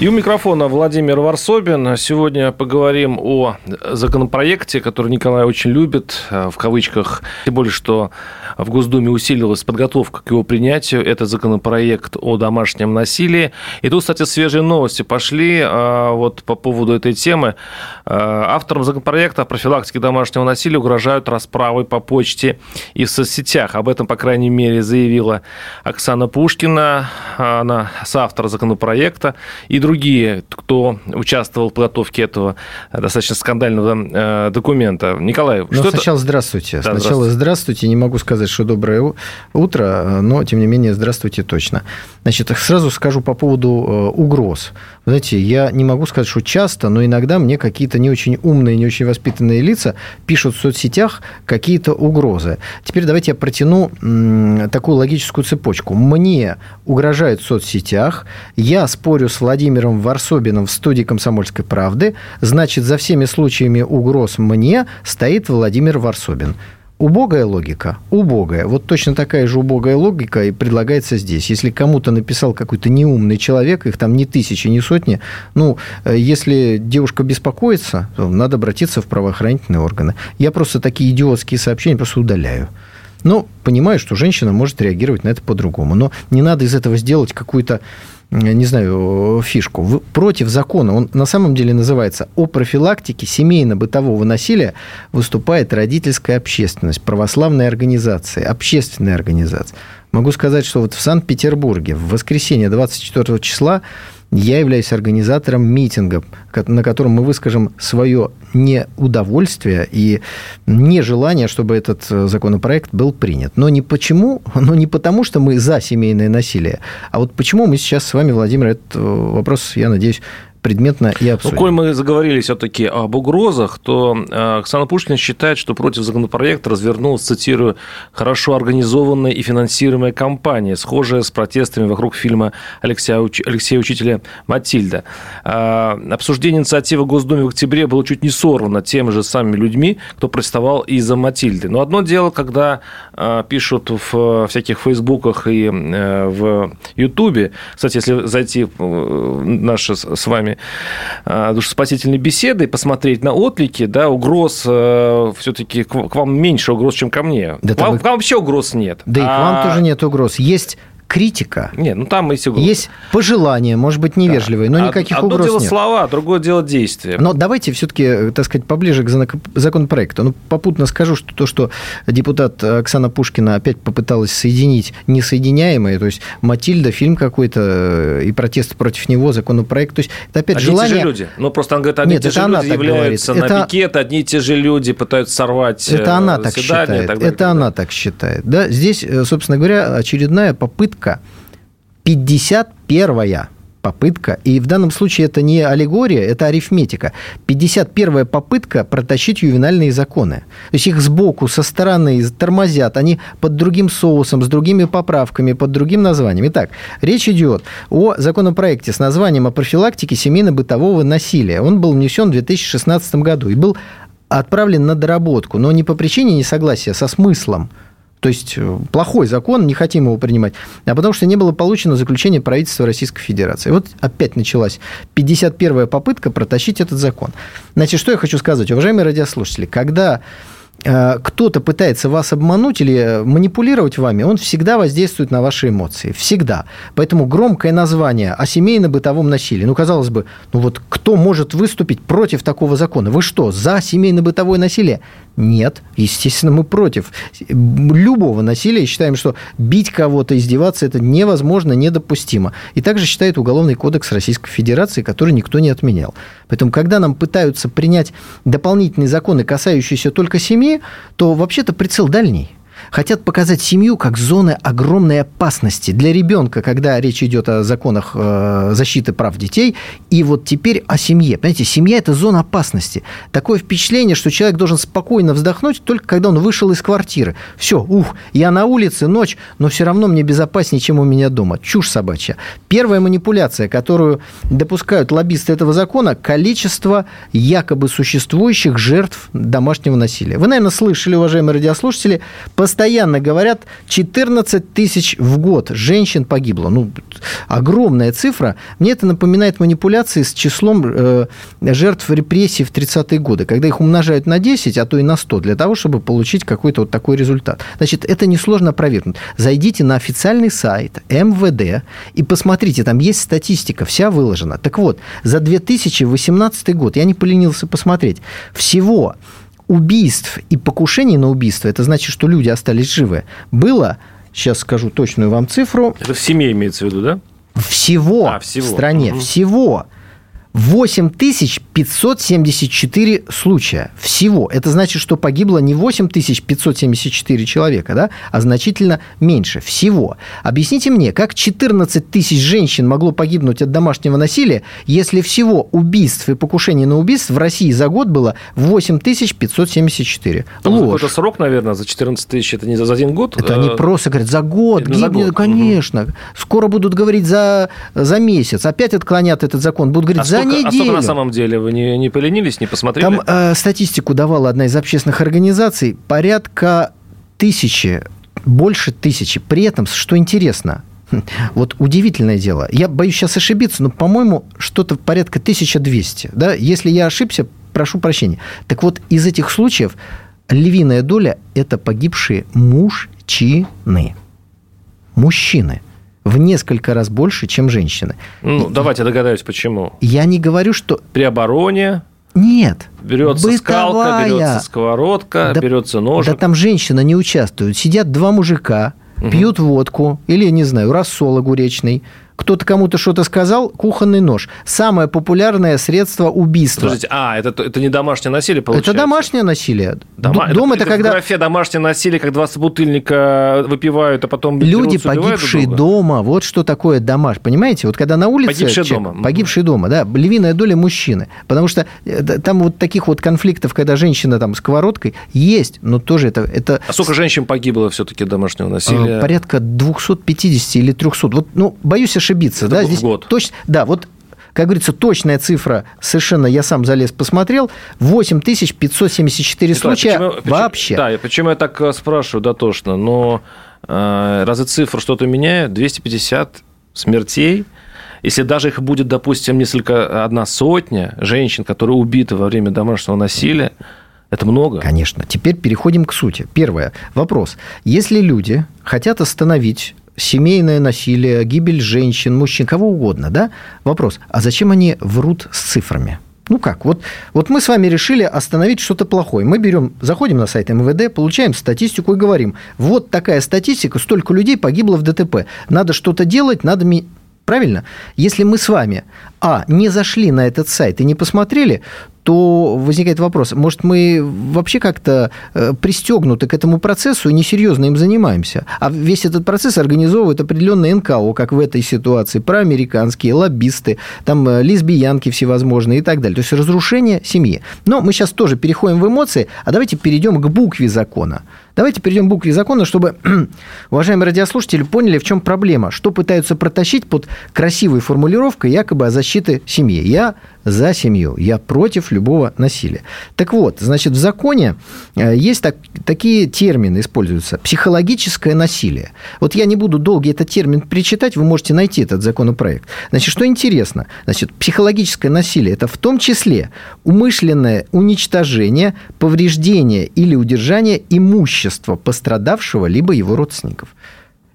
И у микрофона Владимир Варсобин. Сегодня поговорим о законопроекте, который Николай очень любит, э, в кавычках. Тем более, что в Госдуме усилилась подготовка к его принятию. Это законопроект о домашнем насилии. И тут, кстати, свежие новости пошли э, вот по поводу этой темы. Э, авторам законопроекта о профилактике домашнего насилия угрожают расправой по почте и в соцсетях. Об этом, по крайней мере, заявила Оксана Пушкина. Она соавтор законопроекта. И другие другие, кто участвовал в подготовке этого достаточно скандального э, документа. Николай, ну, что сначала здравствуйте. Да, сначала здравствуйте. здравствуйте. Не могу сказать, что доброе утро, но, тем не менее, здравствуйте точно. Значит, сразу скажу по поводу э, угроз. Знаете, я не могу сказать, что часто, но иногда мне какие-то не очень умные, не очень воспитанные лица пишут в соцсетях какие-то угрозы. Теперь давайте я протяну такую логическую цепочку. Мне угрожают в соцсетях, я спорю с Владимиром Варсобиным в студии «Комсомольской правды», значит, за всеми случаями угроз мне стоит Владимир Варсобин. Убогая логика? Убогая. Вот точно такая же убогая логика и предлагается здесь. Если кому-то написал какой-то неумный человек, их там ни тысячи, ни сотни, ну, э, если девушка беспокоится, то надо обратиться в правоохранительные органы. Я просто такие идиотские сообщения просто удаляю. Но понимаю, что женщина может реагировать на это по-другому. Но не надо из этого сделать какую-то не знаю, фишку. Против закона, он на самом деле называется «О профилактике семейно-бытового насилия выступает родительская общественность, православные организации, общественные организации». Могу сказать, что вот в Санкт-Петербурге в воскресенье 24 числа я являюсь организатором митинга, на котором мы выскажем свое неудовольствие и нежелание, чтобы этот э, законопроект был принят. Но не почему, но не потому, что мы за семейное насилие, а вот почему мы сейчас с вами, Владимир, этот э, вопрос, я надеюсь, предметно и обсудим. Ну, коль мы заговорили все-таки об угрозах, то э, Оксана Пушкина считает, что против законопроекта развернулась, цитирую, «хорошо организованная и финансируемая кампания, схожая с протестами вокруг фильма Алексея, Алексея Учителя «Матильда». А, обсуждение инициативы Госдумы в октябре было чуть не сорвано теми же самыми людьми, кто протестовал из-за «Матильды». Но одно дело, когда э, пишут в всяких фейсбуках и э, в Ютубе, кстати, если зайти в наши с вами вами а, душеспасительной беседы, посмотреть на отлики, да, угроз э, все-таки к вам меньше угроз, чем ко мне. Да, к, вам, к вам вообще угроз нет. Да а... и к вам а тоже нет угроз. Есть критика. Нет, ну там есть угрозы. Есть пожелания, может быть, невежливые, да. но никаких Одно угроз дело нет. слова, другое дело действия. Но давайте все-таки, так сказать, поближе к законопроекту. Ну, попутно скажу, что то, что депутат Оксана Пушкина опять попыталась соединить несоединяемое, то есть Матильда, фильм какой-то э, и протест против него, законопроект, то есть это опять одни желание... те же люди. Ну, просто он говорит, одни Нет, те же люди являются говорит. на это... пикет, одни и те же люди пытаются сорвать Это она так считает. Это она так считает. Да? Здесь, э, собственно говоря, очередная попытка 51-я попытка, и в данном случае это не аллегория, это арифметика. 51-я попытка протащить ювенальные законы. То есть их сбоку, со стороны тормозят, они под другим соусом, с другими поправками, под другим названием. Итак, речь идет о законопроекте с названием о профилактике семейно-бытового насилия. Он был внесен в 2016 году и был отправлен на доработку, но не по причине несогласия со смыслом то есть э, плохой закон, не хотим его принимать, а потому что не было получено заключение правительства Российской Федерации. Вот опять началась 51-я попытка протащить этот закон. Значит, что я хочу сказать, уважаемые радиослушатели, когда Э, кто-то пытается вас обмануть или манипулировать вами, он всегда воздействует на ваши эмоции. Всегда. Поэтому громкое название о семейно-бытовом насилии. Ну, казалось бы, ну вот кто может выступить против такого закона? Вы что, за семейно-бытовое насилие? Нет, естественно, мы против любого насилия. Считаем, что бить кого-то, издеваться – это невозможно, недопустимо. И также считает Уголовный кодекс Российской Федерации, который никто не отменял. Поэтому, когда нам пытаются принять дополнительные законы, касающиеся только семьи, то вообще-то прицел дальний хотят показать семью как зоны огромной опасности для ребенка, когда речь идет о законах э, защиты прав детей, и вот теперь о семье. Понимаете, семья – это зона опасности. Такое впечатление, что человек должен спокойно вздохнуть только когда он вышел из квартиры. Все, ух, я на улице, ночь, но все равно мне безопаснее, чем у меня дома. Чушь собачья. Первая манипуляция, которую допускают лоббисты этого закона – количество якобы существующих жертв домашнего насилия. Вы, наверное, слышали, уважаемые радиослушатели, постоянно постоянно говорят, 14 тысяч в год женщин погибло. Ну, огромная цифра. Мне это напоминает манипуляции с числом э, жертв репрессий в 30-е годы, когда их умножают на 10, а то и на 100, для того, чтобы получить какой-то вот такой результат. Значит, это несложно опровергнуть. Зайдите на официальный сайт МВД и посмотрите, там есть статистика, вся выложена. Так вот, за 2018 год, я не поленился посмотреть, всего убийств и покушений на убийство, это значит, что люди остались живы, было, сейчас скажу точную вам цифру. Это в семье имеется в виду, да? Всего, а, всего. в стране, угу. всего 8574 случая всего. Это значит, что погибло не 8574 человека, да, а значительно меньше всего. Объясните мне, как 14 тысяч женщин могло погибнуть от домашнего насилия, если всего убийств и покушений на убийств в России за год было 8574? Ложь. Это срок, наверное, за 14 тысяч, это не за один год? Это они э, просто говорят, за год, гибнет, за год. конечно. Угу. Скоро будут говорить за, за месяц. Опять отклонят этот закон, будут говорить а за сколько, неделю. А сколько на самом деле? Вы не, не поленились, не посмотрели? Там э, статистику давала одна из общественных организаций. Порядка тысячи, больше тысячи. При этом, что интересно, вот удивительное дело. Я боюсь сейчас ошибиться, но, по-моему, что-то порядка 1200. Да? Если я ошибся, прошу прощения. Так вот, из этих случаев львиная доля – это погибшие мужчины. Мужчины в несколько раз больше, чем женщины. Ну, и, давайте догадаюсь, почему. Я не говорю, что... При обороне нет. Берется бытовая. скалка, берется сковородка, да, берется нож. Да там женщина не участвует. Сидят два мужика, угу. пьют водку или, не знаю, рассол огуречный, кто-то кому-то что-то сказал, кухонный нож. Самое популярное средство убийства. Подождите, а, это, это не домашнее насилие, получается? Это домашнее насилие. Дома... Дом это, это, это когда... В графе домашнее насилие, как два собутыльника выпивают, а потом Люди, погибшие дома, вот что такое домаш. Понимаете? Вот когда на улице... Погибшие человек, дома. Погибшие дома, да. Львиная доля мужчины. Потому что э, там вот таких вот конфликтов, когда женщина там сковородкой, есть, но тоже это... это... А сколько женщин погибло все-таки домашнего насилия? Порядка 250 или 300. Вот, ну, боюсь ошибиться ошибиться. Это да, здесь год. Точно, да, вот как говорится, точная цифра, совершенно я сам залез, посмотрел, 8574 Николай, случая почему, вообще. Да, почему я так э, спрашиваю дотошно, но э, разве цифра что-то меняет? 250 смертей, если даже их будет, допустим, несколько, одна сотня женщин, которые убиты во время домашнего насилия, это много. Конечно. Теперь переходим к сути. Первое. Вопрос. Если люди хотят остановить семейное насилие, гибель женщин, мужчин, кого угодно, да? Вопрос, а зачем они врут с цифрами? Ну как, вот, вот мы с вами решили остановить что-то плохое. Мы берем, заходим на сайт МВД, получаем статистику и говорим, вот такая статистика, столько людей погибло в ДТП. Надо что-то делать, надо... Правильно? Если мы с вами, а, не зашли на этот сайт и не посмотрели, то возникает вопрос, может, мы вообще как-то э, пристегнуты к этому процессу и несерьезно им занимаемся? А весь этот процесс организовывает определенные НКО, как в этой ситуации, проамериканские, лоббисты, там э, лесбиянки всевозможные и так далее. То есть разрушение семьи. Но мы сейчас тоже переходим в эмоции, а давайте перейдем к букве закона. Давайте перейдем к букве закона, чтобы уважаемые радиослушатели поняли, в чем проблема, что пытаются протащить под красивой формулировкой якобы о защите семьи. Я за семью, я против любого насилия. Так вот, значит, в законе э, есть так, такие термины используются. Психологическое насилие. Вот я не буду долго этот термин причитать, вы можете найти этот законопроект. Значит, что интересно? Значит, психологическое насилие – это в том числе умышленное уничтожение, повреждение или удержание имущества пострадавшего либо его родственников.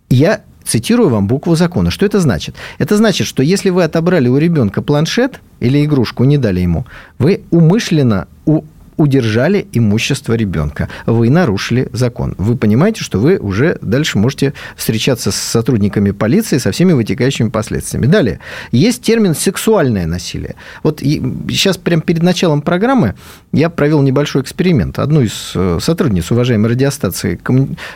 Я цитирую вам букву закона. Что это значит? Это значит, что если вы отобрали у ребенка планшет или игрушку, не дали ему, вы умышленно у удержали имущество ребенка. Вы нарушили закон. Вы понимаете, что вы уже дальше можете встречаться с сотрудниками полиции со всеми вытекающими последствиями. Далее. Есть термин «сексуальное насилие». Вот сейчас прямо перед началом программы я провел небольшой эксперимент. Одну из э, сотрудниц уважаемой радиостации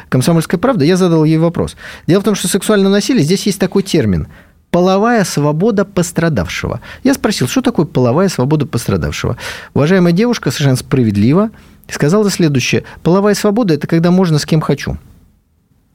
«Комсомольская правда» я задал ей вопрос. Дело в том, что сексуальное насилие, здесь есть такой термин – половая свобода пострадавшего. Я спросил, что такое половая свобода пострадавшего. Уважаемая девушка совершенно справедливо сказала следующее. Половая свобода – это когда можно с кем хочу.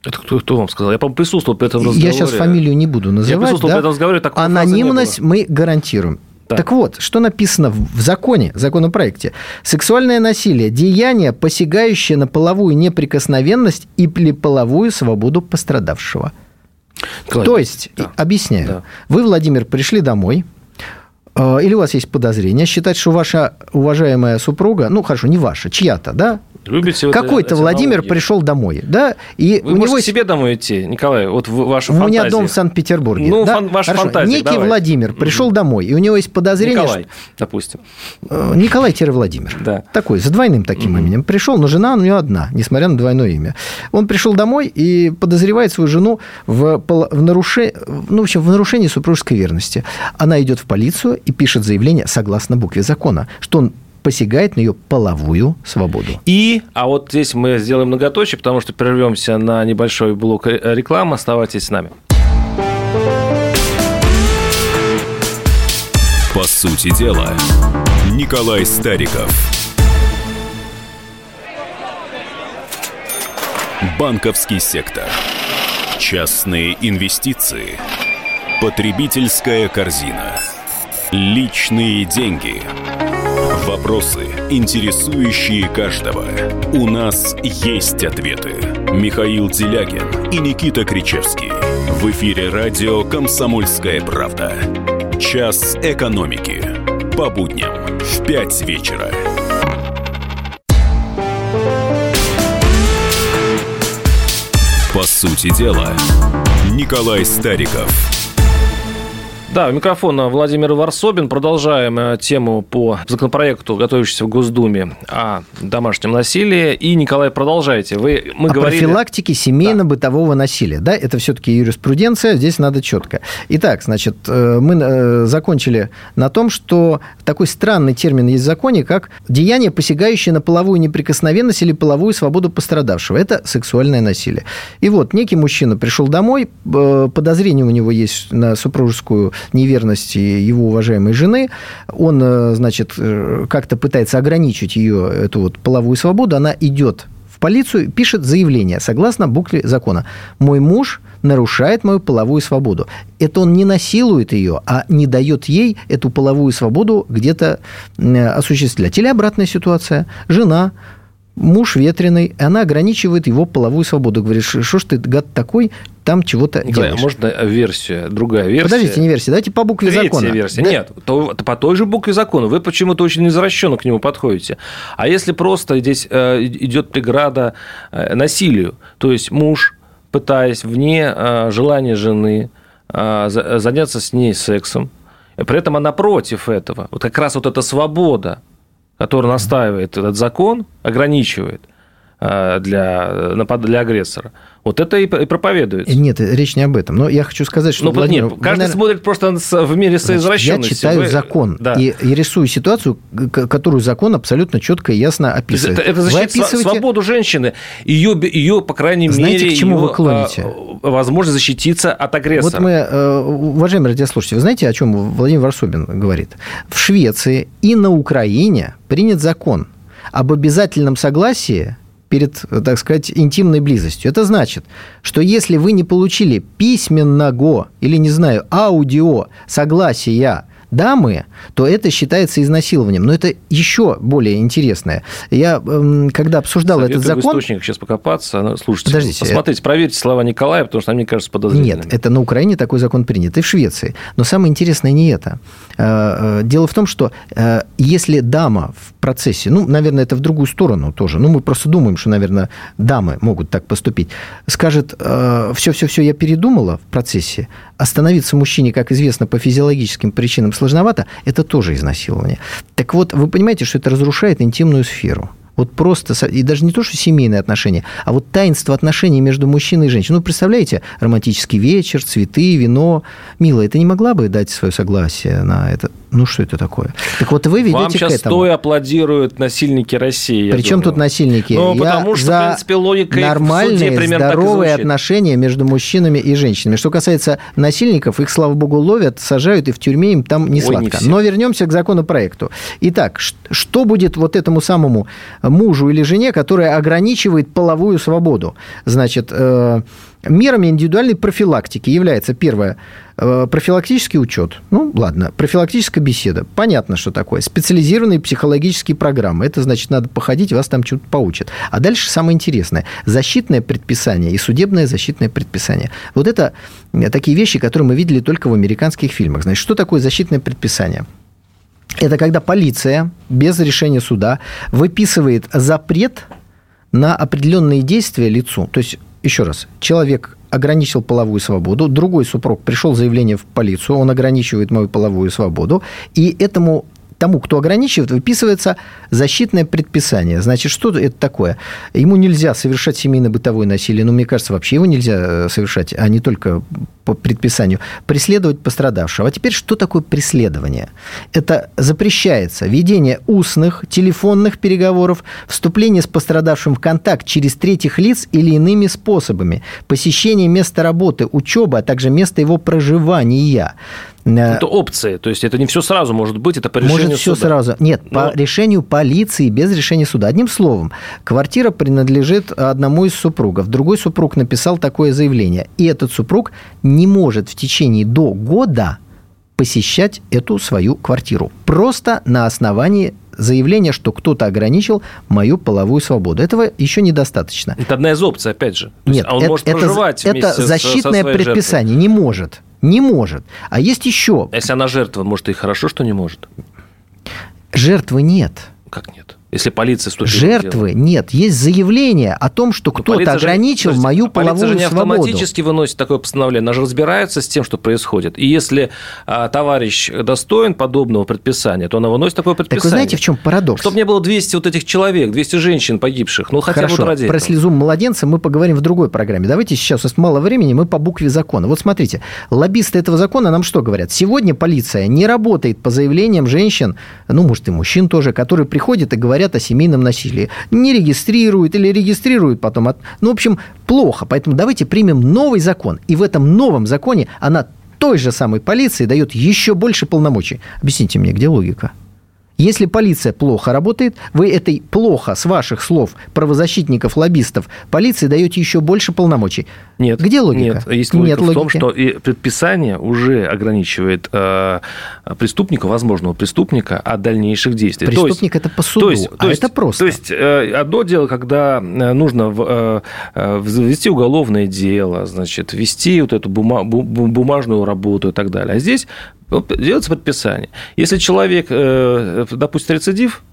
Это кто, кто вам сказал? Я, по присутствовал при этом разговоре. Я сейчас фамилию не буду называть. Я присутствовал да? при этом разговоре. Так Анонимность мы гарантируем. Да. Так вот, что написано в законе, законопроекте? Сексуальное насилие – деяние, посягающее на половую неприкосновенность или половую свободу пострадавшего. Николай, То есть, да. объясняю, да. вы, Владимир, пришли домой, или у вас есть подозрение считать, что ваша уважаемая супруга, ну хорошо, не ваша, чья-то, да, Любите Какой-то Владимир аналогии. пришел домой, да, и Вы у него себе домой идти, Николай, вот в вашу У меня дом в Санкт-Петербурге. Ну, да? фан, ваша Хорошо. фантазия, Некий давай. Владимир пришел домой, и у него есть подозрение... Николай, что... допустим. Э, Николай-Владимир. Да. Такой, с двойным таким угу. именем. Пришел, но жена у него одна, несмотря на двойное имя. Он пришел домой и подозревает свою жену в, в, нарушении, ну, в, общем, в нарушении супружеской верности. Она идет в полицию и пишет заявление согласно букве закона, что он посягает на ее половую свободу. И, а вот здесь мы сделаем многоточие, потому что прервемся на небольшой блок рекламы. Оставайтесь с нами. По сути дела, Николай Стариков. Банковский сектор. Частные инвестиции. Потребительская корзина. Личные деньги. Вопросы, интересующие каждого. У нас есть ответы. Михаил Делягин и Никита Кричевский. В эфире радио «Комсомольская правда». Час экономики. По будням в 5 вечера. По сути дела, Николай Стариков – да, у микрофона Владимир Варсобин. Продолжаем э, тему по законопроекту, готовящемуся в Госдуме о домашнем насилии. И, Николай, продолжайте. Вы, мы о говорили... профилактике семейно-бытового да. насилия. Да, это все-таки юриспруденция, здесь надо четко. Итак, значит, э, мы э, закончили на том, что такой странный термин есть в законе, как деяние, посягающее на половую неприкосновенность или половую свободу пострадавшего. Это сексуальное насилие. И вот некий мужчина пришел домой, подозрение у него есть на супружескую неверности его уважаемой жены, он, э, значит, э, как-то пытается ограничить ее, эту вот половую свободу, она идет в полицию, пишет заявление, согласно букве закона. Мой муж нарушает мою половую свободу. Это он не насилует ее, а не дает ей эту половую свободу где-то осуществлять. Или обратная ситуация. Жена муж ветреный, она ограничивает его половую свободу. Говорит, что ж ты, гад такой, там чего-то Николай, делаешь. Можно версия, другая версия? Подождите, не версия, давайте по букве Третья закона. версия. Да. Нет, то, по той же букве закона. Вы почему-то очень извращенно к нему подходите. А если просто здесь э, идет преграда э, насилию, то есть муж, пытаясь вне э, желания жены заняться с ней сексом, при этом она против этого. Вот как раз вот эта свобода, которую настаивает этот закон, ограничивает для, для агрессора – вот это и проповедуется. Нет, речь не об этом. Но я хочу сказать, что... Ну, Владимир, нет, каждый наверное... смотрит просто в мире своей извращенности. Я читаю Вы... закон да. и, и рисую ситуацию, которую закон абсолютно четко и ясно описывает. Это, это защищает описываете... свободу женщины. Ее, ее, по крайней Знаете, мере, к чему ее, вы клоните? Возможность защититься от агрессора. Вот мы, э, уважаемые радиослушатели, вы знаете, о чем Владимир Варсобин говорит? В Швеции и на Украине принят закон об обязательном согласии перед, так сказать, интимной близостью. Это значит, что если вы не получили письменного или, не знаю, аудио согласия дамы, то это считается изнасилованием. Но это еще более интересное. Я, эм, когда обсуждал Советую этот закон... в источниках сейчас покопаться. Ну, слушайте, Подождите. посмотрите, проверьте слова Николая, потому что мне кажется подозрительными. Нет, это на Украине такой закон принят, и в Швеции. Но самое интересное не это. Э, э, дело в том, что э, если дама в процессе, ну, наверное, это в другую сторону тоже, ну, мы просто думаем, что, наверное, дамы могут так поступить, скажет, все-все-все, я передумала в процессе, остановиться мужчине, как известно, по физиологическим причинам сложновато, это тоже изнасилование. Так вот, вы понимаете, что это разрушает интимную сферу. Вот просто, и даже не то, что семейные отношения, а вот таинство отношений между мужчиной и женщиной. Ну, представляете, романтический вечер, цветы, вино. Милая, ты не могла бы дать свое согласие на это? Ну, что это такое? Так вот, вы ведете Вам сейчас к этому. стоя аплодируют насильники России. Причем тут насильники? Ну, я потому что, за в принципе, логика нормальные, здоровые отношения между мужчинами и женщинами. Что касается насильников, их, слава богу, ловят, сажают, и в тюрьме им там не сладко. Ой, не Но вернемся к законопроекту. Итак, что будет вот этому самому мужу или жене, которая ограничивает половую свободу? Значит, э, Мерами индивидуальной профилактики является первое профилактический учет. Ну, ладно, профилактическая беседа. Понятно, что такое. Специализированные психологические программы. Это значит, надо походить, вас там что-то поучат. А дальше самое интересное. Защитное предписание и судебное защитное предписание. Вот это э, такие вещи, которые мы видели только в американских фильмах. Значит, что такое защитное предписание? Это когда полиция без решения суда выписывает запрет на определенные действия лицу. То есть еще раз, человек ограничил половую свободу, другой супруг пришел заявление в полицию, он ограничивает мою половую свободу, и этому тому, кто ограничивает, выписывается защитное предписание. Значит, что это такое? Ему нельзя совершать семейно-бытовое насилие, но мне кажется, вообще его нельзя э, совершать, а не только по предписанию. Преследовать пострадавшего. А теперь, что такое преследование? Это запрещается ведение устных, телефонных переговоров, вступление с пострадавшим в контакт через третьих лиц или иными способами, посещение места работы, учеба, а также места его проживания. Э, это опции, то есть это не все сразу может быть, это по решению Может все суда. сразу. Нет, Но... по решению полиции, без решения суда. Одним словом, квартира принадлежит одному из супругов. Другой супруг написал такое заявление. И этот супруг не может в течение до года посещать эту свою квартиру. Просто на основании заявления, что кто-то ограничил мою половую свободу. Этого еще недостаточно. Это одна из опций, опять же. То Нет, а он это, может проживать это, это защитное со предписание. Жертвой. Не может. Не может. А есть еще... Если она жертва, может, и хорошо, что не может? Жертвы нет. Как нет? Если полиция вступила Жертвы нет. Есть заявление о том, что ну, кто-то ограничил же, мою половую свободу. Полиция же не автоматически выносит такое постановление. Она же разбирается с тем, что происходит. И если а, товарищ достоин подобного предписания, то она выносит такое предписание. Так вы знаете, в чем парадокс? Чтобы не было 200 вот этих человек, 200 женщин погибших. Ну, хотя Хорошо, бы ради про слезу младенца мы поговорим в другой программе. Давайте сейчас, у нас мало времени, мы по букве закона. Вот смотрите, лоббисты этого закона нам что говорят? Сегодня полиция не работает по заявлениям женщин, ну, может, и мужчин тоже, которые приходят и говорят о семейном насилии. Не регистрирует или регистрирует потом. От... Ну, в общем, плохо. Поэтому давайте примем новый закон. И в этом новом законе она той же самой полиции дает еще больше полномочий. Объясните мне, где логика? Если полиция плохо работает, вы этой плохо, с ваших слов, правозащитников, лоббистов, полиции даете еще больше полномочий. Нет. Где логика? Нет, есть логика Нет в логики. том, что и предписание уже ограничивает э, преступника, возможного преступника, от дальнейших действий. Преступник то есть, это по суду, то есть, а то есть, это просто. То есть, э, одно дело, когда э, нужно в, э, ввести уголовное дело, значит, вести вот эту бума, бумажную работу и так далее. А здесь делается предписание. Если человек, э, допустим, рецидив,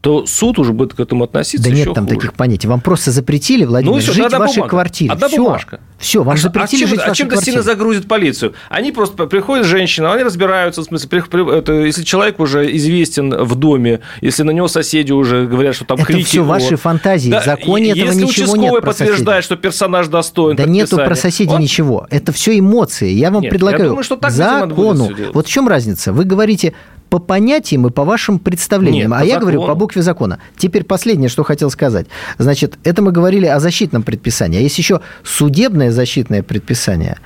то суд уже будет к этому относиться Да нет там хуже. таких понятий. Вам просто запретили, Владимир, ну, все, жить в вашей бумага. квартире. Одна все. бумажка. Все, вам а, запретили а чем, жить а в вашей чем-то сильно загрузит полицию. Они просто приходят женщина, они разбираются, в смысле, при, при, это, если человек уже известен в доме, если на него соседи уже говорят, что там это крики. Это все ваши фантазии. Да, в законе этого ничего нет про подтверждает, что персонаж достоин Да нету про соседей он... ничего. Это все эмоции. Я вам нет, предлагаю я думаю, что так закону. Вот в чем разница? Вы говорите, по понятиям и по вашим представлениям. Нет, а я закону. говорю по букве закона. Теперь последнее, что хотел сказать. Значит, это мы говорили о защитном предписании. А есть еще судебное защитное предписание.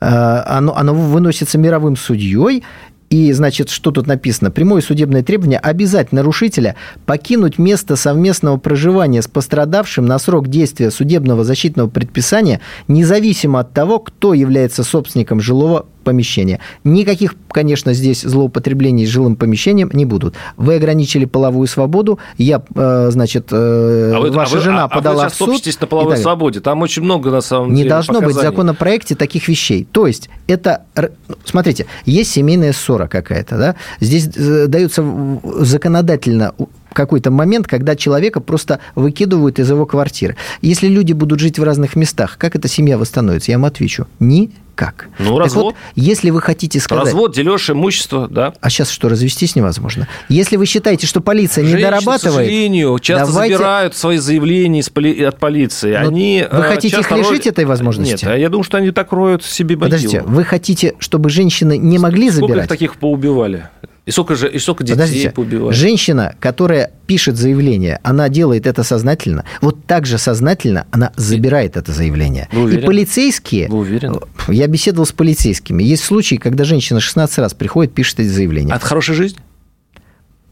Э, оно, оно выносится мировым судьей, и, значит, что тут написано? Прямое судебное требование обязать нарушителя покинуть место совместного проживания с пострадавшим на срок действия судебного защитного предписания, независимо от того, кто является собственником жилого помещения. Никаких, конечно, здесь злоупотреблений с жилым помещением не будут. Вы ограничили половую свободу, я, э, значит, э, а вы, ваша а вы, жена а, подала а вы в суд. на половой свободе, там очень много, на самом не деле, Не должно показаний. быть в законопроекте таких вещей. То есть, это, смотрите, есть семейная ссора какая-то, да, здесь э, дается законодательно какой-то момент, когда человека просто выкидывают из его квартиры. Если люди будут жить в разных местах, как эта семья восстановится? Я вам отвечу. Ни как. Ну, так развод. Вот, если вы хотите сказать... Развод, дележ имущества, да. А сейчас что, развестись невозможно? Если вы считаете, что полиция Женщин, не дорабатывает... к сожалению, часто давайте... забирают свои заявления от полиции. Но ну, они вы э, хотите их лишить роль... этой возможности? Нет, я думаю, что они так роют себе могилу. Подождите, вы хотите, чтобы женщины не могли Сколько забирать? Сколько таких поубивали? И сколько, же, и сколько детей Подождите, поубивали? Женщина, которая пишет заявление, она делает это сознательно. Вот так же сознательно она забирает это заявление. Вы И полицейские... Вы уверены? Я беседовал с полицейскими. Есть случаи, когда женщина 16 раз приходит, пишет эти заявления. От хорошей жизни?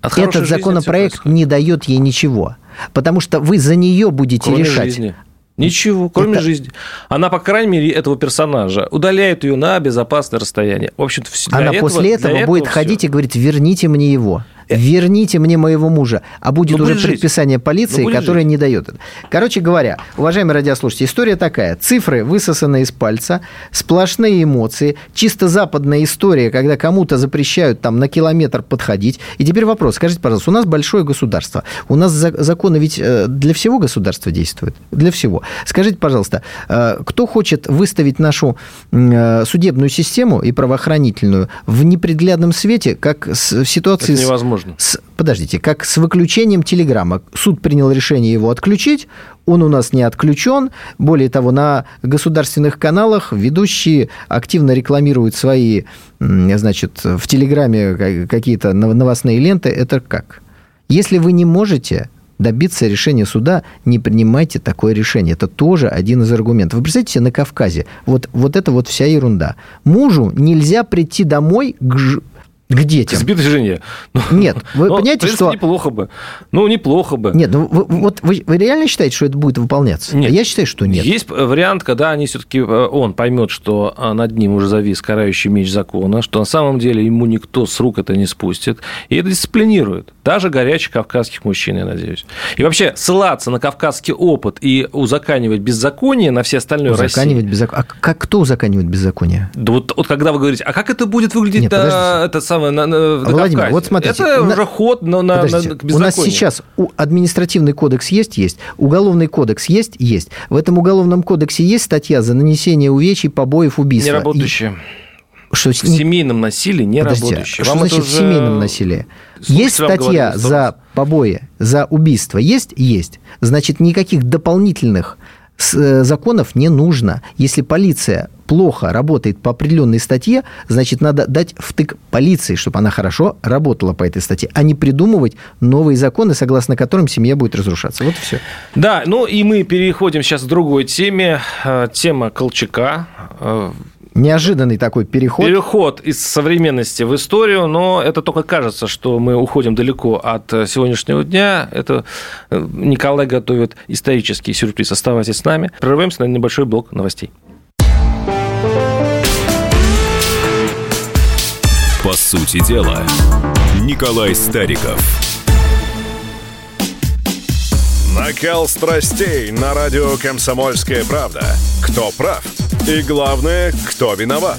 От Этот законопроект не дает ей ничего. Потому что вы за нее будете Кроме решать. Жизни. Ничего, кроме это... жизни. Она, по крайней мере, этого персонажа удаляет ее на безопасное расстояние. В общем-то, Она этого, после этого будет этого ходить все. и говорить, верните мне его верните мне моего мужа. А будет ну, уже предписание полиции, ну, которое жить. не дает это. Короче говоря, уважаемые радиослушатели, история такая. Цифры высосаны из пальца, сплошные эмоции, чисто западная история, когда кому-то запрещают там на километр подходить. И теперь вопрос. Скажите, пожалуйста, у нас большое государство. У нас законы ведь э, для всего государства действуют? Для всего. Скажите, пожалуйста, э, кто хочет выставить нашу э, судебную систему и правоохранительную в неприглядном свете, как в ситуации... Это невозможно можно. С, подождите, как с выключением телеграмма. Суд принял решение его отключить, он у нас не отключен. Более того, на государственных каналах ведущие активно рекламируют свои, значит, в Телеграме какие-то новостные ленты. Это как? Если вы не можете добиться решения суда, не принимайте такое решение. Это тоже один из аргументов. Вы представляете себе на Кавказе, вот, вот это вот вся ерунда. Мужу нельзя прийти домой к, к детям. К сбитой жене. Ну, Нет, вы ну, понимаете, что... неплохо бы. Ну, неплохо бы. Нет, ну, вы, вот вы, вы реально считаете, что это будет выполняться? Нет. Я считаю, что нет. Есть вариант, когда они все-таки, э, он поймет, что э, над ним уже завис карающий меч закона, что на самом деле ему никто с рук это не спустит, и это дисциплинирует. Даже горячих кавказских мужчин, я надеюсь. И вообще, ссылаться на кавказский опыт и узаканивать беззаконие на все остальное узаканивать России... беззаконие. А как, кто узаканивает беззаконие? Да вот, вот когда вы говорите, а как это будет выглядеть Нет, да, это самое, на, на, на Владимир, Кавказе? вот смотрите. Это на... уже ход на, на, на, к У нас сейчас административный кодекс есть? Есть. Уголовный кодекс есть? Есть. В этом уголовном кодексе есть статья за нанесение увечий, побоев, убийства? Неработающая. И... Что... В семейном насилии не Подождите, работающие. Что Вам значит уже... в семейном насилии? Слушайте, есть статья говорили, за побои, за убийство? Есть? Есть. Значит, никаких дополнительных Э, законов не нужно. Если полиция плохо работает по определенной статье, значит, надо дать втык полиции, чтобы она хорошо работала по этой статье, а не придумывать новые законы, согласно которым семья будет разрушаться. Вот и все. Да, ну и мы переходим сейчас к другой теме. Э, тема Колчака. Э, Неожиданный такой переход. Переход из современности в историю, но это только кажется, что мы уходим далеко от сегодняшнего дня. Это э, Николай готовит исторический сюрприз. Оставайтесь с нами. Прерываемся на небольшой блок новостей. По сути дела, Николай Стариков. Накал страстей на радио «Комсомольская правда». Кто прав? И главное, кто виноват?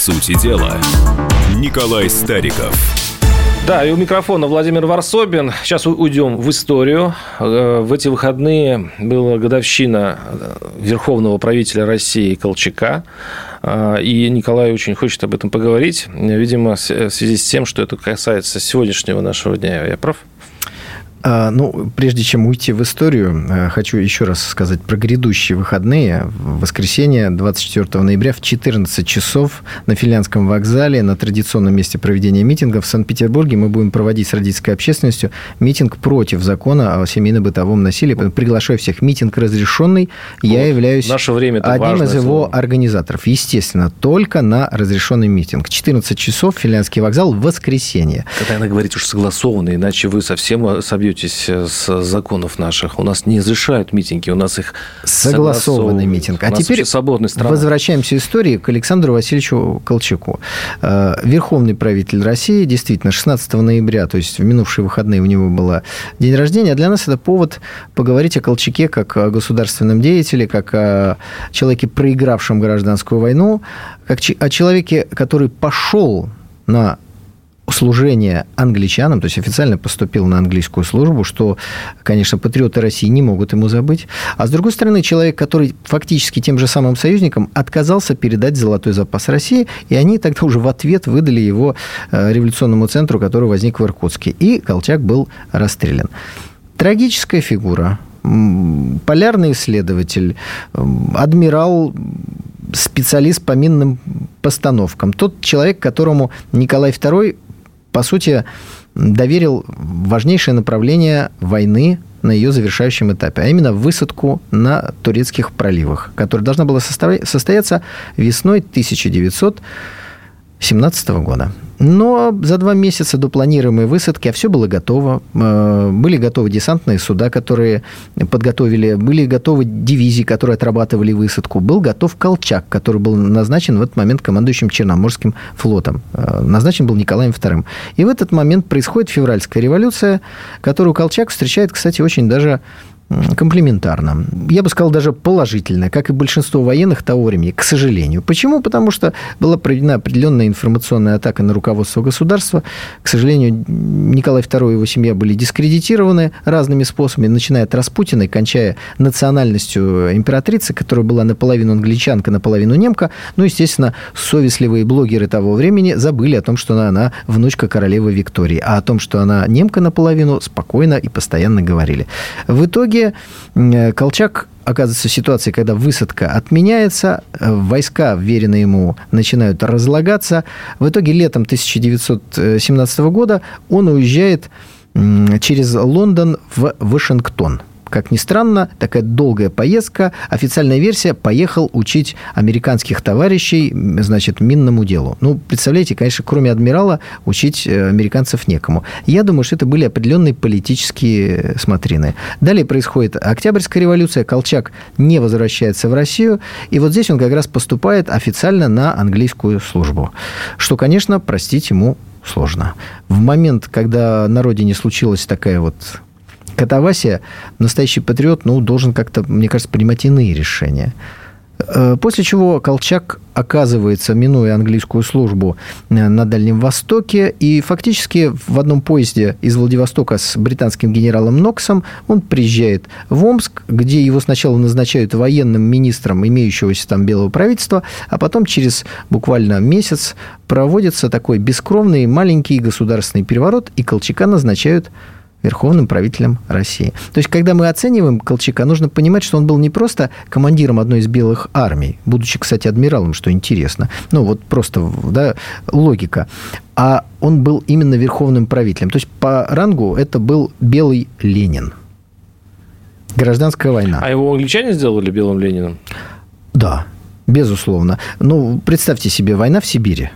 Сути дела, Николай Стариков. Да, и у микрофона Владимир Варсобин. Сейчас уйдем в историю. Э, в эти выходные была годовщина э, верховного правителя России Колчака. Э, и Николай очень хочет об этом поговорить. Видимо, в связи с тем, что это касается сегодняшнего нашего дня. Я прав? А, ну, прежде чем уйти в историю, э, хочу еще раз сказать про грядущие выходные. В воскресенье, 24 ноября в 14 часов на Финляндском вокзале, на традиционном месте проведения митинга в Санкт-Петербурге мы будем проводить с родительской общественностью митинг против закона о семейно-бытовом насилии. Приглашаю всех. Митинг разрешенный. Вот. Я являюсь Наше время одним из его слово. организаторов. Естественно, только на разрешенный митинг. 14 часов, Финляндский вокзал, воскресенье. Это она говорит уж согласованно, иначе вы совсем собьете добьетесь э, с законов наших. У нас не разрешают митинги, у нас их согласованный митинг. А теперь возвращаемся истории к Александру Васильевичу Колчаку. Э, верховный правитель России, действительно, 16 ноября, то есть в минувшие выходные у него был день рождения. А для нас это повод поговорить о Колчаке как о государственном деятеле, как о человеке, проигравшем гражданскую войну, как о человеке, который пошел на служения англичанам, то есть официально поступил на английскую службу, что, конечно, патриоты России не могут ему забыть. А с другой стороны, человек, который фактически тем же самым союзникам отказался передать золотой запас России, и они тогда уже в ответ выдали его э, революционному центру, который возник в Иркутске. И Колчак был расстрелян. Трагическая фигура, полярный исследователь, адмирал, специалист по минным постановкам. Тот человек, которому Николай II, по сути, доверил важнейшее направление войны на ее завершающем этапе, а именно высадку на турецких проливах, которая должна была состояться весной 1917 года. Но за два месяца до планируемой высадки а все было готово. Э, были готовы десантные суда, которые подготовили, были готовы дивизии, которые отрабатывали высадку. Был готов Колчак, который был назначен в этот момент командующим Черноморским флотом. Э, назначен был Николаем II. И в этот момент происходит февральская революция, которую Колчак встречает, кстати, очень даже комплиментарно. Я бы сказал, даже положительно, как и большинство военных того времени, к сожалению. Почему? Потому что была проведена определенная информационная атака на руководство государства. К сожалению, Николай II и его семья были дискредитированы разными способами, начиная от Распутина и кончая национальностью императрицы, которая была наполовину англичанка, наполовину немка. Ну, естественно, совестливые блогеры того времени забыли о том, что она, она внучка королевы Виктории, а о том, что она немка наполовину, спокойно и постоянно говорили. В итоге итоге э, Колчак оказывается в ситуации, когда высадка отменяется, э, войска, вверенные ему, начинают разлагаться. В итоге летом 1917 года он уезжает через Лондон в Вашингтон – как ни странно, такая долгая поездка. Официальная версия – поехал учить американских товарищей, значит, минному делу. Ну, представляете, конечно, кроме адмирала учить э, американцев некому. Я думаю, что это были определенные политические смотрины. Далее происходит Октябрьская революция, Колчак не возвращается в Россию, и вот здесь он как раз поступает официально на английскую службу, что, конечно, простить ему сложно. В момент, когда на родине случилась такая вот катавасия, настоящий патриот, ну, должен как-то, мне кажется, принимать иные решения. Э, после чего Колчак оказывается, минуя английскую службу э, на Дальнем Востоке, и фактически в одном поезде из Владивостока с британским генералом Ноксом он приезжает в Омск, где его сначала назначают военным министром имеющегося там белого правительства, а потом через буквально месяц проводится такой бескровный маленький государственный переворот, и Колчака назначают верховным правителем России. То есть, когда мы оцениваем Колчака, нужно понимать, что он был не просто командиром одной из белых армий, будучи, кстати, адмиралом, что интересно, ну вот просто да, логика, а он был именно верховным правителем. То есть, по рангу это был белый Ленин. Гражданская война. А его англичане сделали белым Лениным? Да, безусловно. Ну, представьте себе, война в Сибири.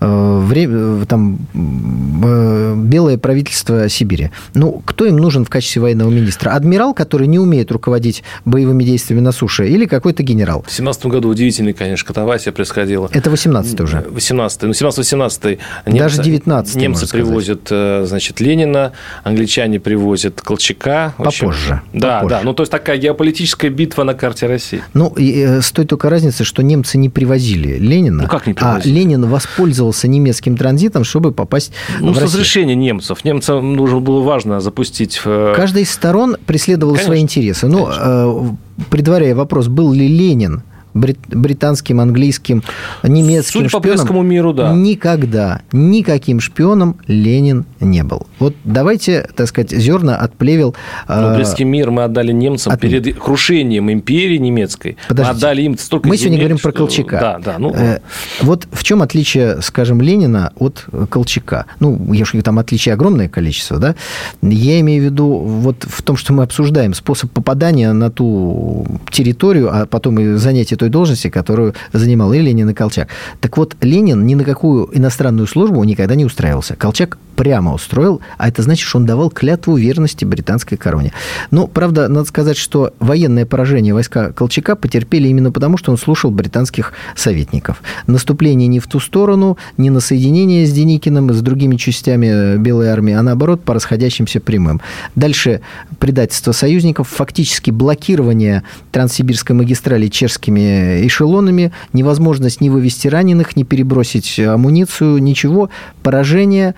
Э, время, э, там, э, белое правительство Сибири. Ну, кто им нужен в качестве военного министра? Адмирал, который не умеет руководить боевыми действиями на суше, или какой-то генерал? В 17 году удивительный, конечно, катавасия происходила. Это 18 уже. 18 ну, 17-18 Даже 19 Немцы привозят, значит, Ленина, англичане привозят Колчака. Попозже. Да, попозже. да. Ну, то есть, такая геополитическая битва на карте России. Ну, и, с той только разницей, что немцы не привозили Ленина, ну, как не а привозили? а Ленин воспользовался воспользовался немецким транзитом, чтобы попасть ну, в с Россию. разрешения немцев. Немцам нужно было важно запустить... В... Каждая из сторон преследовала Конечно. свои интересы. Но, ну, э, предваряя вопрос, был ли Ленин британским, английским, немецким Судя шпионом. по близкому миру, да. Никогда никаким шпионом Ленин не был. Вот давайте, так сказать, зерна отплевел. Но ну, близкий мир мы отдали немцам от... перед крушением империи немецкой. Подождите. Мы отдали им столько Мы сегодня говорим что... про Колчака. Да, да. Ну... Э, вот в чем отличие, скажем, Ленина от Колчака? Ну, я же там отличий огромное количество, да? Я имею в виду вот в том, что мы обсуждаем способ попадания на ту территорию, а потом и занятие той должности, которую занимал и Ленин, и Колчак. Так вот, Ленин ни на какую иностранную службу никогда не устраивался. Колчак прямо устроил, а это значит, что он давал клятву верности британской короне. Но, правда, надо сказать, что военное поражение войска Колчака потерпели именно потому, что он слушал британских советников. Наступление не в ту сторону, не на соединение с Деникиным, с другими частями Белой армии, а наоборот, по расходящимся прямым. Дальше предательство союзников, фактически блокирование Транссибирской магистрали чешскими эшелонами, невозможность не вывести раненых, не перебросить амуницию, ничего, поражение,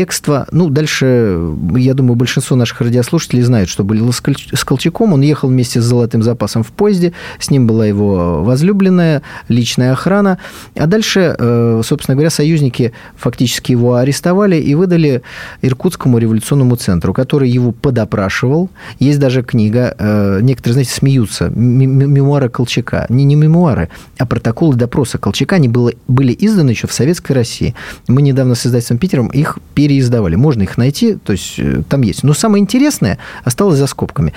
бегство. Ну, дальше, я думаю, большинство наших радиослушателей знают, что было с Колчаком. Он ехал вместе с золотым запасом в поезде, с ним была его возлюбленная, личная охрана. А дальше, э, собственно говоря, союзники фактически его арестовали и выдали Иркутскому революционному центру, который его подопрашивал. Есть даже книга, э, некоторые, знаете, смеются, мемуары Колчака. Не, не мемуары, а протоколы допроса Колчака. Они было, были изданы еще в Советской России. Мы недавно с издательством Питером их переиздавали. Можно их найти, то есть э, там есть. Но самое интересное осталось за скобками.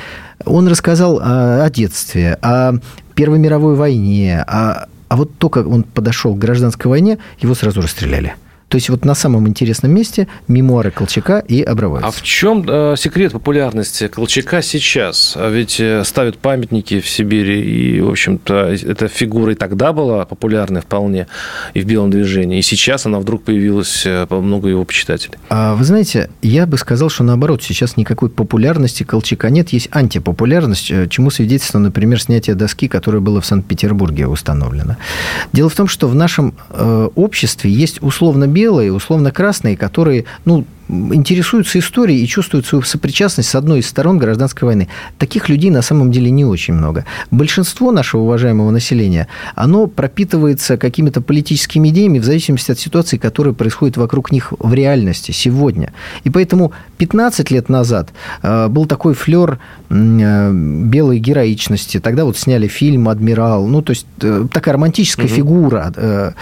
Он рассказал о, о детстве, о Первой мировой войне, а, а вот только он подошел к гражданской войне, его сразу расстреляли. То есть вот на самом интересном месте мемуары Колчака и обрываются. А в чем э, секрет популярности Колчака сейчас? А ведь э, ставят памятники в Сибири, и, в общем-то, эта фигура и тогда была популярной вполне, и в белом движении, и сейчас она вдруг появилась, э, много его почитателей. А вы знаете, я бы сказал, что наоборот, сейчас никакой популярности Колчака нет, есть антипопулярность, чему свидетельство, например, снятие доски, которое было в Санкт-Петербурге установлено. Дело в том, что в нашем обществе есть условно белый белые, условно красные, которые, ну, интересуются историей и чувствуют свою сопричастность с одной из сторон гражданской войны. Таких людей на самом деле не очень много. Большинство нашего уважаемого населения, оно пропитывается какими-то политическими идеями в зависимости от ситуации, которая происходит вокруг них в реальности сегодня. И поэтому 15 лет назад э, был такой флер э, белой героичности. Тогда вот сняли фильм «Адмирал». Ну, то есть э, такая романтическая угу. фигура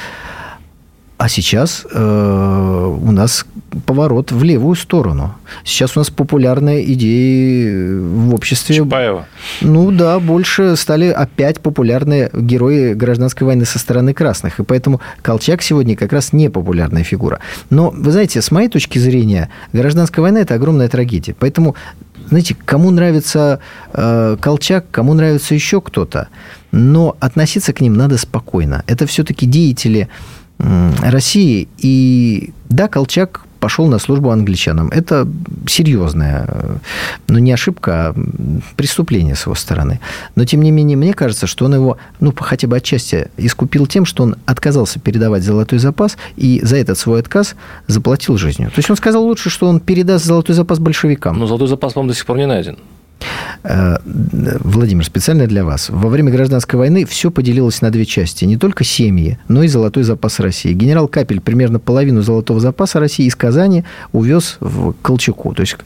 а сейчас э, у нас поворот в левую сторону. Сейчас у нас популярные идеи в обществе. Чапаева. Ну да, больше стали опять популярные герои гражданской войны со стороны красных. И поэтому Колчак сегодня как раз не популярная фигура. Но, вы знаете, с моей точки зрения, гражданская война – это огромная трагедия. Поэтому, знаете, кому нравится э, Колчак, кому нравится еще кто-то, но относиться к ним надо спокойно. Это все-таки деятели России. И да, Колчак пошел на службу англичанам. Это серьезная, ну, не ошибка, а преступление с его стороны. Но, тем не менее, мне кажется, что он его, ну, хотя бы отчасти искупил тем, что он отказался передавать золотой запас и за этот свой отказ заплатил жизнью. То есть он сказал лучше, что он передаст золотой запас большевикам. Но золотой запас, по-моему, до сих пор не найден. Э, Владимир, специально для вас. Во время гражданской войны все поделилось на две части. Не только семьи, но и золотой запас России. Генерал Капель примерно половину золотого запаса России из Казани увез в Колчаку. То есть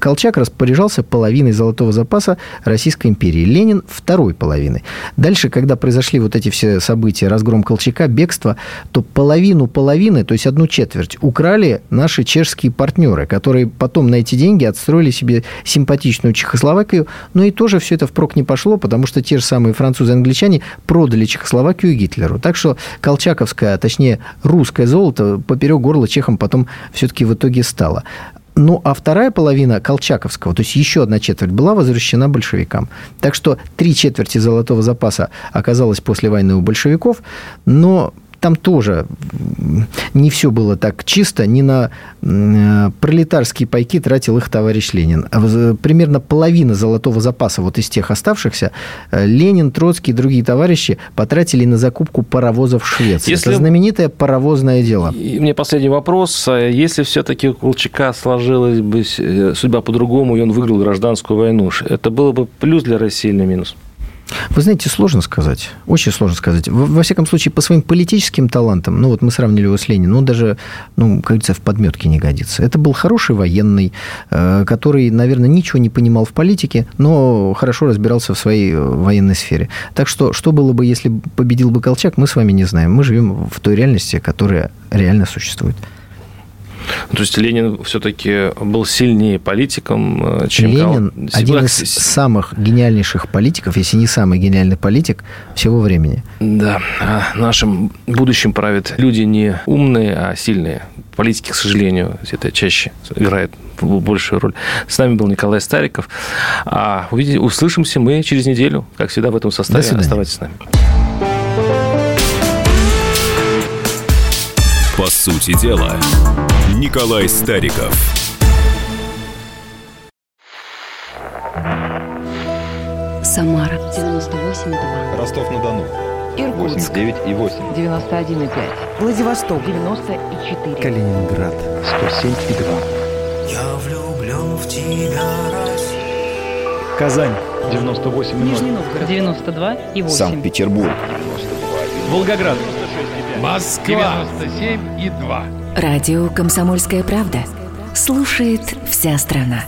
Колчак распоряжался половиной золотого запаса Российской империи. Ленин второй половиной. Дальше, когда произошли вот эти все события, разгром Колчака, бегство, то половину половины, то есть одну четверть, украли наши чешские партнеры, которые потом на эти деньги отстроили себе симпатичную Чехословакию Чехословакию, но и тоже все это впрок не пошло, потому что те же самые французы и англичане продали Чехословакию Гитлеру. Так что колчаковское, а точнее русское золото поперек горла чехам потом все-таки в итоге стало. Ну, а вторая половина Колчаковского, то есть еще одна четверть, была возвращена большевикам. Так что три четверти золотого запаса оказалось после войны у большевиков, но там тоже не все было так чисто, не на э, пролетарские пайки тратил их товарищ Ленин. А примерно половина золотого запаса вот из тех оставшихся э, Ленин, Троцкий и другие товарищи потратили на закупку паровозов в Швеции. Если... Это знаменитое паровозное дело. И мне последний вопрос. А если все-таки у Колчака сложилась бы э, судьба по-другому, и он выиграл гражданскую войну, это было бы плюс для России или минус? Вы знаете, сложно сказать. Очень сложно сказать. Во, всяком случае, по своим политическим талантам, ну вот мы сравнили его с Лениным, он даже, ну, как говорится, в подметке не годится. Это был хороший военный, э, который, наверное, ничего не понимал в политике, но хорошо разбирался в своей э, военной сфере. Так что, что было бы, если победил бы Колчак, мы с вами не знаем. Мы живем в той реальности, которая реально существует. То есть Ленин все-таки был сильнее политиком, э, чем Ленин Кал- один из самых гениальнейших политиков, если не самый гениальный политик всего времени. Да, а нашим будущим правят люди не умные, а сильные. Политики, к сожалению, это чаще играет большую роль. С нами был Николай Стариков. А увидим, услышимся мы через неделю, как всегда в этом составе. Оставайтесь с нами. По сути дела, Николай Стариков. Самара 98,2. Ростов-на-Дону. Иркутск 89 и 8. 91,5. Владивосток. 94. Калининград. 107 и 2. Я влюблен в тебя, Россия. Казань. 98 и 0. Нижний Новгород. 92 и 8. Санкт-Петербург. Волгоград. Москва 97 и 2. Радио «Комсомольская правда». Слушает вся страна.